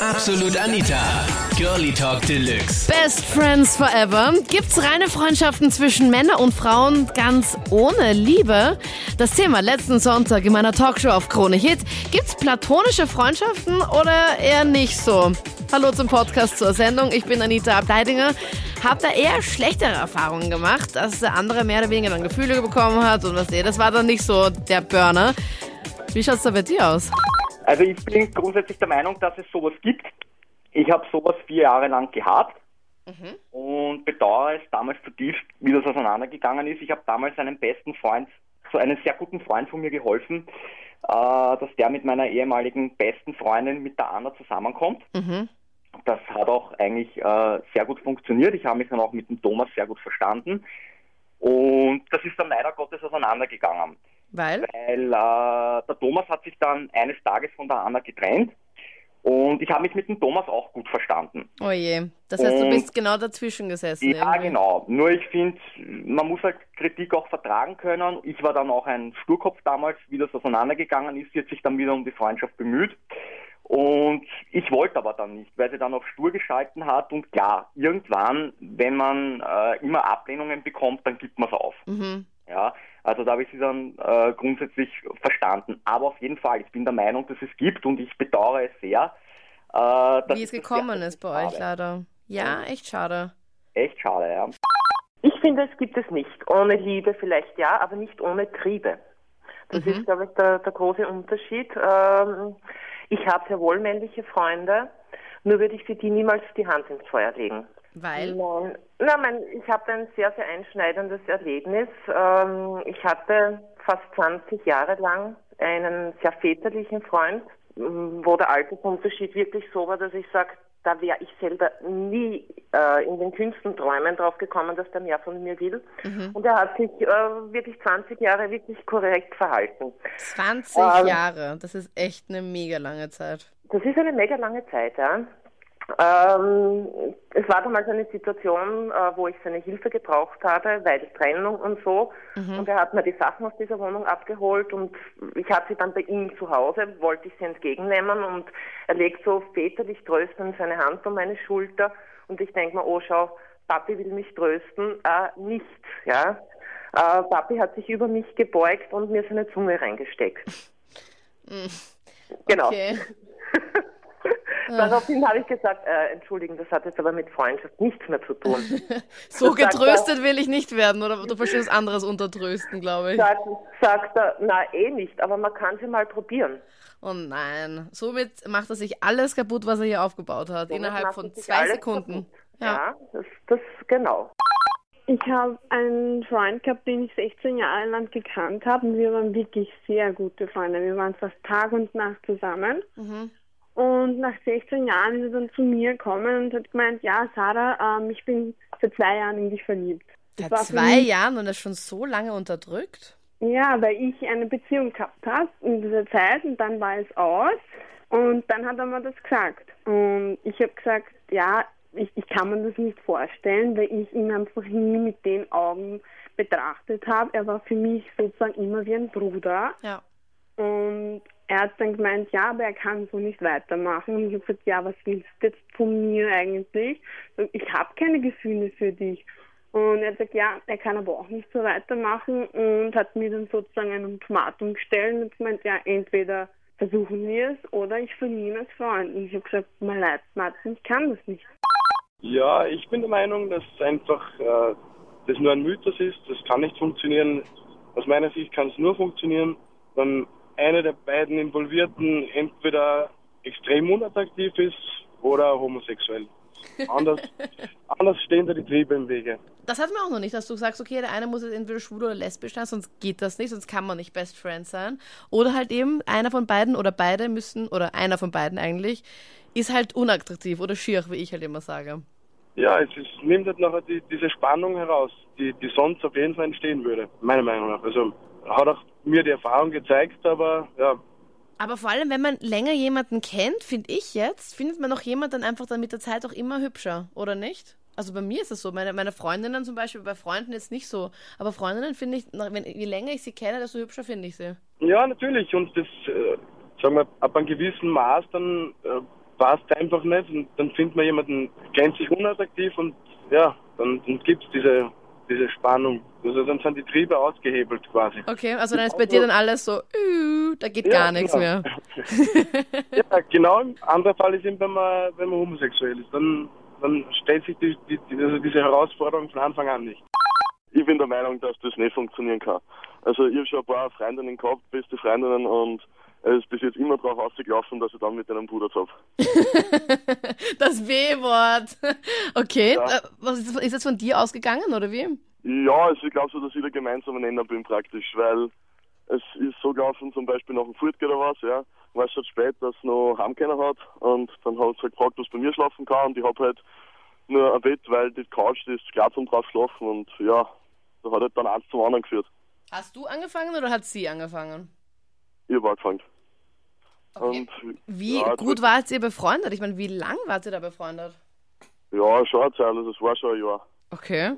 Absolut Anita. Girlie Talk Deluxe. Best Friends Forever. Gibt's reine Freundschaften zwischen Männern und Frauen ganz ohne Liebe? Das Thema letzten Sonntag in meiner Talkshow auf Krone Hit. Gibt's platonische Freundschaften oder eher nicht so? Hallo zum Podcast zur Sendung. Ich bin Anita Abteidinger. Hab da eher schlechtere Erfahrungen gemacht, dass der andere mehr oder weniger dann Gefühle bekommen hat und was eh, das war dann nicht so der Burner. Wie schaut's da bei dir aus? Also ich bin grundsätzlich der Meinung, dass es sowas gibt. Ich habe sowas vier Jahre lang gehabt und bedauere es damals zutiefst, wie das auseinandergegangen ist. Ich habe damals einen besten Freund, so einen sehr guten Freund von mir geholfen, äh, dass der mit meiner ehemaligen besten Freundin, mit der Anna, zusammenkommt. Das hat auch eigentlich äh, sehr gut funktioniert. Ich habe mich dann auch mit dem Thomas sehr gut verstanden. Und das ist dann leider Gottes auseinandergegangen Weil? weil äh, der Thomas hat sich dann eines Tages von der Anna getrennt und ich habe mich mit dem Thomas auch gut verstanden. Oh je. Das heißt, du Und- bist genau dazwischen gesessen. Ja, irgendwie. genau. Nur ich finde, man muss halt Kritik auch vertragen können. Ich war dann auch ein Sturkopf damals, wie das auseinandergegangen ist. Sie hat sich dann wieder um die Freundschaft bemüht. Und ich wollte aber dann nicht, weil sie dann auf stur geschalten hat. Und klar, irgendwann, wenn man äh, immer Ablehnungen bekommt, dann gibt man es auf. Mhm. Ja, also da habe ich sie dann äh, grundsätzlich verstanden. Aber auf jeden Fall, ich bin der Meinung, dass es gibt und ich bedauere es sehr. Äh, dass Wie es gekommen ist bei euch habe. leider. Ja, echt schade. Echt schade, ja. Ich finde, es gibt es nicht. Ohne Liebe vielleicht ja, aber nicht ohne Triebe. Das ist, glaube ich, der, der große Unterschied. Ähm, ich habe sehr wohl männliche Freunde, nur würde ich für die niemals die Hand ins Feuer legen. Weil? Nein, na, mein, ich habe ein sehr, sehr einschneidendes Erlebnis. Ähm, ich hatte fast 20 Jahre lang einen sehr väterlichen Freund, m, wo der Altersunterschied wirklich so war, dass ich sage, da wäre ich selber nie äh, in den kühnsten Träumen drauf gekommen, dass der mehr von mir will. Und er hat sich äh, wirklich 20 Jahre wirklich korrekt verhalten. 20 Ähm, Jahre. Das ist echt eine mega lange Zeit. Das ist eine mega lange Zeit, ja. Ähm, es war damals eine Situation, äh, wo ich seine Hilfe gebraucht habe, weil Trennung und so. Und er hat mir die Sachen aus dieser Wohnung abgeholt und ich hatte sie dann bei ihm zu Hause, wollte ich sie entgegennehmen und er legt so väterlich tröstend seine Hand um meine Schulter und ich denke mir, oh schau, Papi will mich trösten, äh, nicht, ja. Äh, Papi hat sich über mich gebeugt und mir seine Zunge reingesteckt. Genau. Okay. Daraufhin habe ich gesagt, äh, entschuldigen, das hat jetzt aber mit Freundschaft nichts mehr zu tun. So Das getröstet will ich nicht werden, oder du verstehst anderes unter Trösten, glaube ich. Sagt, sagt er, na eh nicht, aber man kann sie mal probieren. Oh nein. Somit macht er sich alles kaputt, was er hier aufgebaut hat, Somit innerhalb von zwei Sekunden. Ja. Ja, das, das genau. Ich habe einen Freund gehabt, den ich 16 Jahre lang gekannt habe und wir waren wirklich sehr gute Freunde. Wir waren fast Tag und Nacht zusammen. Mhm. Und nach 16 Jahren ist er dann zu mir gekommen und hat gemeint, ja, Sarah, ähm, ich bin seit zwei Jahren in dich verliebt. Das Seit zwei mich- Jahren und er ist schon so lange unterdrückt? Ja, weil ich eine Beziehung gehabt habe in dieser Zeit und dann war es aus und dann hat er mir das gesagt. Und ich habe gesagt, ja, ich, ich kann mir das nicht vorstellen, weil ich ihn einfach nie mit den Augen betrachtet habe. Er war für mich sozusagen immer wie ein Bruder. Ja. Und er hat dann gemeint, ja, aber er kann so nicht weitermachen. Und ich habe gesagt, ja, was willst du jetzt von mir eigentlich? Ich habe keine Gefühle für dich. Und er hat gesagt, ja, er kann aber auch nicht so weitermachen und hat mir dann sozusagen ein Ultimatum gestellt und gemeint, ja, entweder versuchen wir es oder ich verliere als Freund. Und ich habe gesagt, mir leid, Martin, ich kann das nicht. Ja, ich bin der Meinung, dass einfach äh, das nur ein Mythos ist. Das kann nicht funktionieren. Aus meiner Sicht kann es nur funktionieren, wenn einer der beiden Involvierten entweder extrem unattraktiv ist oder homosexuell. Anders, anders stehen da die Triebe im Wege. Das hatten wir auch noch nicht, dass du sagst, okay, der eine muss jetzt entweder schwul oder lesbisch sein, sonst geht das nicht, sonst kann man nicht Best Friend sein. Oder halt eben einer von beiden oder beide müssen, oder einer von beiden eigentlich, ist halt unattraktiv oder schier, wie ich halt immer sage. Ja, es ist, nimmt halt nachher die, diese Spannung heraus, die, die sonst auf jeden Fall entstehen würde, meiner Meinung nach. Also hat auch mir die Erfahrung gezeigt, aber ja, Aber vor allem, wenn man länger jemanden kennt, finde ich jetzt, findet man auch jemanden dann einfach dann mit der Zeit auch immer hübscher, oder nicht? Also bei mir ist es so. Meine, meine Freundinnen zum Beispiel, bei Freunden jetzt nicht so. Aber Freundinnen finde ich, wenn, je länger ich sie kenne, desto hübscher finde ich sie. Ja, natürlich. Und das, äh, sagen wir, ab einem gewissen Maß dann äh, passt einfach nicht und dann findet man jemanden gänzlich unattraktiv und ja, dann, dann gibt es diese, diese Spannung. Also dann sind die Triebe ausgehebelt quasi. Okay, also dann ist bei dir dann alles so, uh, da geht Ja, gar nichts genau. mehr. Ja, genau. Ein anderer Fall ist eben, wenn man, wenn man homosexuell ist. Dann, dann stellt sich die, die, die, also diese Herausforderung von Anfang an nicht. Ich bin der Meinung, dass das nicht funktionieren kann. Also ich habe schon ein paar Freundinnen gehabt, beste Freundinnen und es ist bis jetzt immer darauf ausgelaufen, dass ich dann mit einem Bruder habe. Das W-Wort. Okay, Ja. äh, was ist, ist das von dir ausgegangen oder wie? Ja, also ich glaube so, dass ich der gemeinsame Nenner bin praktisch, weil es ist so gelaufen, zum Beispiel nach dem Furtge oder was, ja, war es schon spät, dass es noch heimkeiner hat und dann hat sie halt gefragt, was bei mir schlafen kann und ich habe halt nur ein Bett, weil die Couch, die ist klar zum drauf schlafen und ja, da hat halt dann eins zum anderen geführt. Hast du angefangen oder hat sie angefangen? Ich habe angefangen. Okay. Und Wie ja, gut wart ihr befreundet? Ich meine, wie lang wart ihr da befreundet? Ja, schon Zeit, also es war schon ein Jahr. Okay.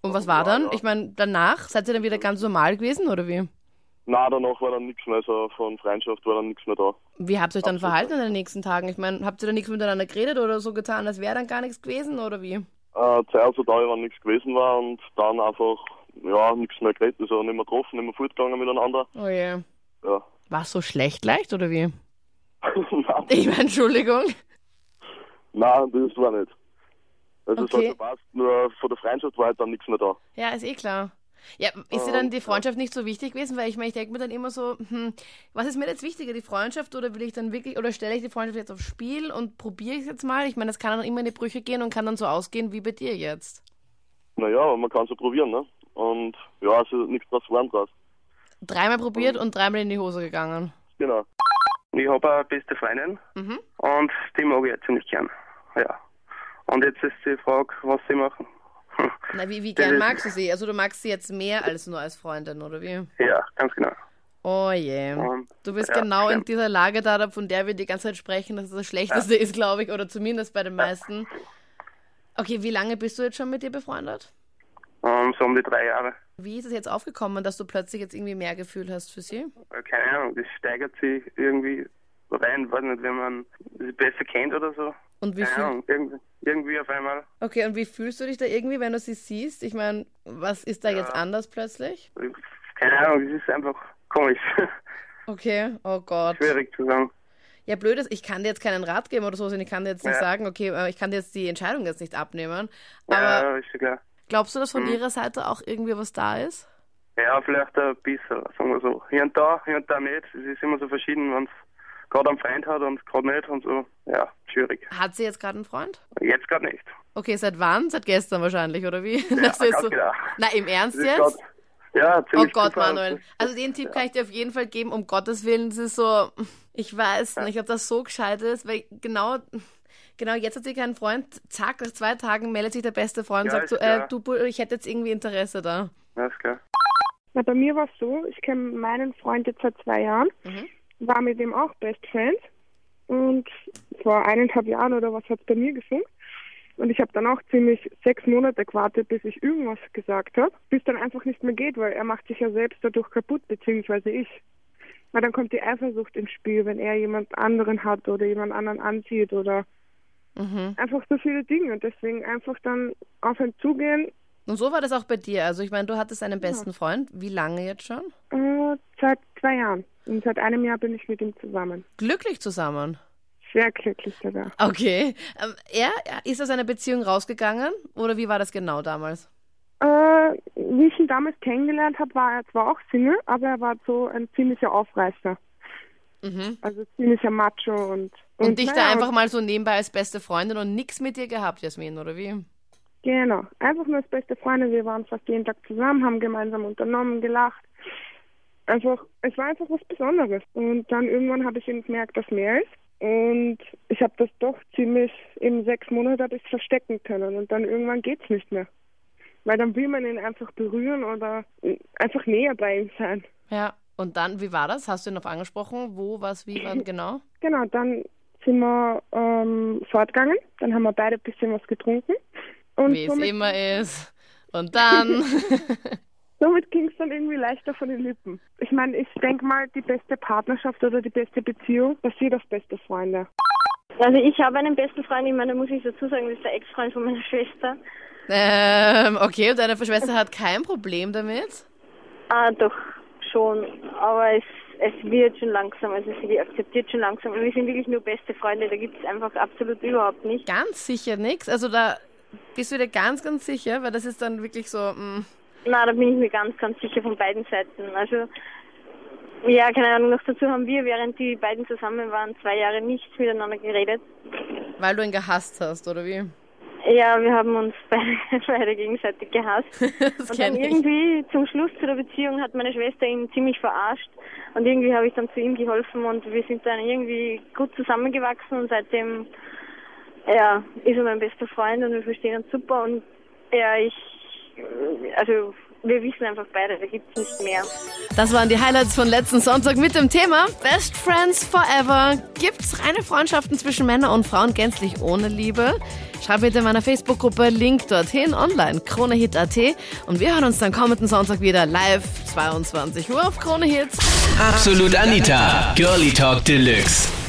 Und was war dann? ja. Ich meine, danach seid ihr dann wieder ganz normal gewesen oder wie? Na, danach war dann nichts mehr, also von Freundschaft war dann nichts mehr da. Wie habt ihr euch dann Absolut. verhalten in den nächsten Tagen? Ich meine, habt ihr dann nichts miteinander geredet oder so getan, als wäre dann gar nichts gewesen oder wie? Äh, Zeit so da, wann nichts gewesen war und dann einfach, ja, nichts mehr geredet, also nicht mehr getroffen, nicht mehr fortgegangen miteinander. Oh je. Ja. War es so schlecht leicht oder wie? Ich meine, Entschuldigung. nein, das war nicht. Also es Okay. hat gepasst, nur von der Freundschaft war halt dann nichts mehr da. Ja, ist eh klar. Ja, ist dir dann die Freundschaft nicht so wichtig gewesen? Weil ich meine, ich denke mir dann immer so, hm, was ist mir jetzt wichtiger, die Freundschaft oder will ich dann wirklich, oder stelle ich die Freundschaft jetzt aufs Spiel und probiere ich es jetzt mal? Ich meine, das kann dann immer in die Brüche gehen und kann dann so ausgehen wie bei dir jetzt. Naja, man kann es ja probieren, ne? Und ja, es ist nichts draus geworden draus. Dreimal probiert und dreimal in die Hose gegangen. Genau. Ich habe eine beste Freundin Mhm. und die mag ich jetzt ziemlich gern. Ja. Und jetzt ist die Frage, was sie machen. Na, wie, wie gern magst du sie? Also du magst sie jetzt mehr als nur als Freundin, oder wie? Ja, ganz genau. Oh je. Und, Du bist ja, genau in stimmt. dieser Lage da, von der wir die ganze Zeit sprechen, dass es das Schlechteste ist, glaube ich, oder zumindest bei den meisten. Okay, wie lange bist du jetzt schon mit dir befreundet? Um, so um die drei Jahre. Wie ist es jetzt aufgekommen, dass du plötzlich jetzt irgendwie mehr Gefühl hast für sie? Keine Ahnung, das steigert sich irgendwie rein, weiß nicht, wenn man sie besser kennt oder so. Und wie Keine Ahnung, irgendwie, irgendwie auf einmal. okay, und wie fühlst du dich da irgendwie, wenn du sie siehst? Ich meine, was ist da jetzt anders plötzlich? Keine Ahnung, es ist einfach komisch. Okay, oh Gott. Schwierig zu sagen. Ja, blöd ist, ich kann dir jetzt keinen Rat geben oder so, sondern ich kann dir jetzt nicht Ja. sagen, okay, äh, ich kann dir jetzt die Entscheidung jetzt nicht abnehmen. Aber Ja, ist ja klar. Glaubst du, dass von Mhm. ihrer Seite auch irgendwie was da ist? Ja, vielleicht ein bisschen, sagen wir so. Hier und da, hier und da nicht. Es ist immer so verschieden, wenn es gerade einen Freund hat und gerade nicht und so. Ja, schwierig. Hat sie jetzt gerade einen Freund? Jetzt gerade nicht. Okay, seit wann? Seit gestern wahrscheinlich, oder wie? Ja, Das ist so- genau. Na, im Ernst jetzt? grad- ja, Oh ziemlich Gott, Zufall. Manuel. Also den Tipp kann ich dir auf jeden Fall geben, um Gottes Willen. Es ist so, ich weiß nicht, ob das so gescheit ist, weil genau, genau jetzt hat sie keinen Freund. Zack, nach zwei Tagen meldet sich der beste Freund und Ja, sagt so, äh, du, ich hätte jetzt irgendwie Interesse da. Ja, ist klar. Na, bei mir war es so, ich kenne meinen Freund jetzt seit zwei Jahren, Mhm. war mit ihm auch Best Friend und vor eineinhalb Jahren oder was hat es bei mir gefunkt. Und ich habe dann auch ziemlich sechs Monate gewartet, bis ich irgendwas gesagt habe, bis dann einfach nicht mehr geht, weil er macht sich ja selbst dadurch kaputt, beziehungsweise ich. Weil dann kommt die Eifersucht ins Spiel, wenn er jemand anderen hat oder jemand anderen anzieht oder Mhm. einfach so viele Dinge und deswegen einfach dann auf ihn zugehen. Und so war das auch bei dir. Also ich meine, du hattest einen besten Freund. Wie lange jetzt schon? Äh, seit zwei Jahren. Und seit einem Jahr bin ich mit ihm zusammen. Glücklich zusammen. Sehr glücklich sogar. Okay. Ähm, er ist aus einer Beziehung rausgegangen oder wie war das genau damals? Äh, wie ich ihn damals kennengelernt habe, war er zwar auch Single, aber er war so ein ziemlicher Aufreißer. Mhm. Also ziemlicher Macho und. Und, dich da naja, einfach mal so nebenbei als beste Freundin und nichts mit dir gehabt, Jasmin, oder wie? Genau. Einfach nur als beste Freunde. Wir waren fast jeden Tag zusammen, haben gemeinsam unternommen, gelacht. Einfach, es war einfach was Besonderes. Und dann irgendwann habe ich eben gemerkt, dass mehr ist. Und ich habe das doch ziemlich, in sechs Monate habe ich verstecken können. Und dann irgendwann geht's nicht mehr. Weil dann will man ihn einfach berühren oder einfach näher bei ihm sein. Ja. Und dann, wie war das? Hast du ihn noch angesprochen? Wo, was, wie, wann genau? Genau, dann sind wir ähm, fortgegangen. Dann haben wir beide ein bisschen was getrunken. Und Wie es immer ist. Und dann. somit ging es dann irgendwie leichter von den Lippen. Ich meine, ich denke mal, die beste Partnerschaft oder die beste Beziehung passiert auf beste Freunde. Also ich habe einen besten Freund, ich meine, da muss ich dazu sagen, das ist der Ex-Freund von meiner Schwester. Ähm, okay, und deine Schwester hat kein Problem damit? Ah, doch, schon. Aber es, es wird schon langsam, also sie akzeptiert schon langsam. Und wir sind wirklich nur beste Freunde, da gibt es einfach absolut überhaupt nicht. Ganz sicher nichts? Also da bist du dir ganz, ganz sicher? Weil das ist dann wirklich so... Mh. Na, da bin ich mir ganz, ganz sicher von beiden Seiten. Also ja, keine Ahnung, noch dazu haben wir, während die beiden zusammen waren, zwei Jahre nichts miteinander geredet. Weil du ihn gehasst hast, oder wie? Ja, wir haben uns beide, beide gegenseitig gehasst. das und dann irgendwie ich. zum Schluss zu der Beziehung hat meine Schwester ihn ziemlich verarscht. Und irgendwie habe ich dann zu ihm geholfen und wir sind dann irgendwie gut zusammengewachsen und seitdem ja, ist er mein bester Freund und wir verstehen uns super und ja, ich also wir wissen einfach beide, da gibt es nicht mehr. Das waren die Highlights von letzten Sonntag mit dem Thema Best Friends Forever. Gibt's reine Freundschaften zwischen Männern und Frauen gänzlich ohne Liebe? Schreib bitte in meiner Facebook-Gruppe Link dorthin online, KroneHit.at. Und wir hören uns dann kommenden Sonntag wieder live 22 Uhr auf Krone Hits. Absolut Anita, Girlie Talk Deluxe.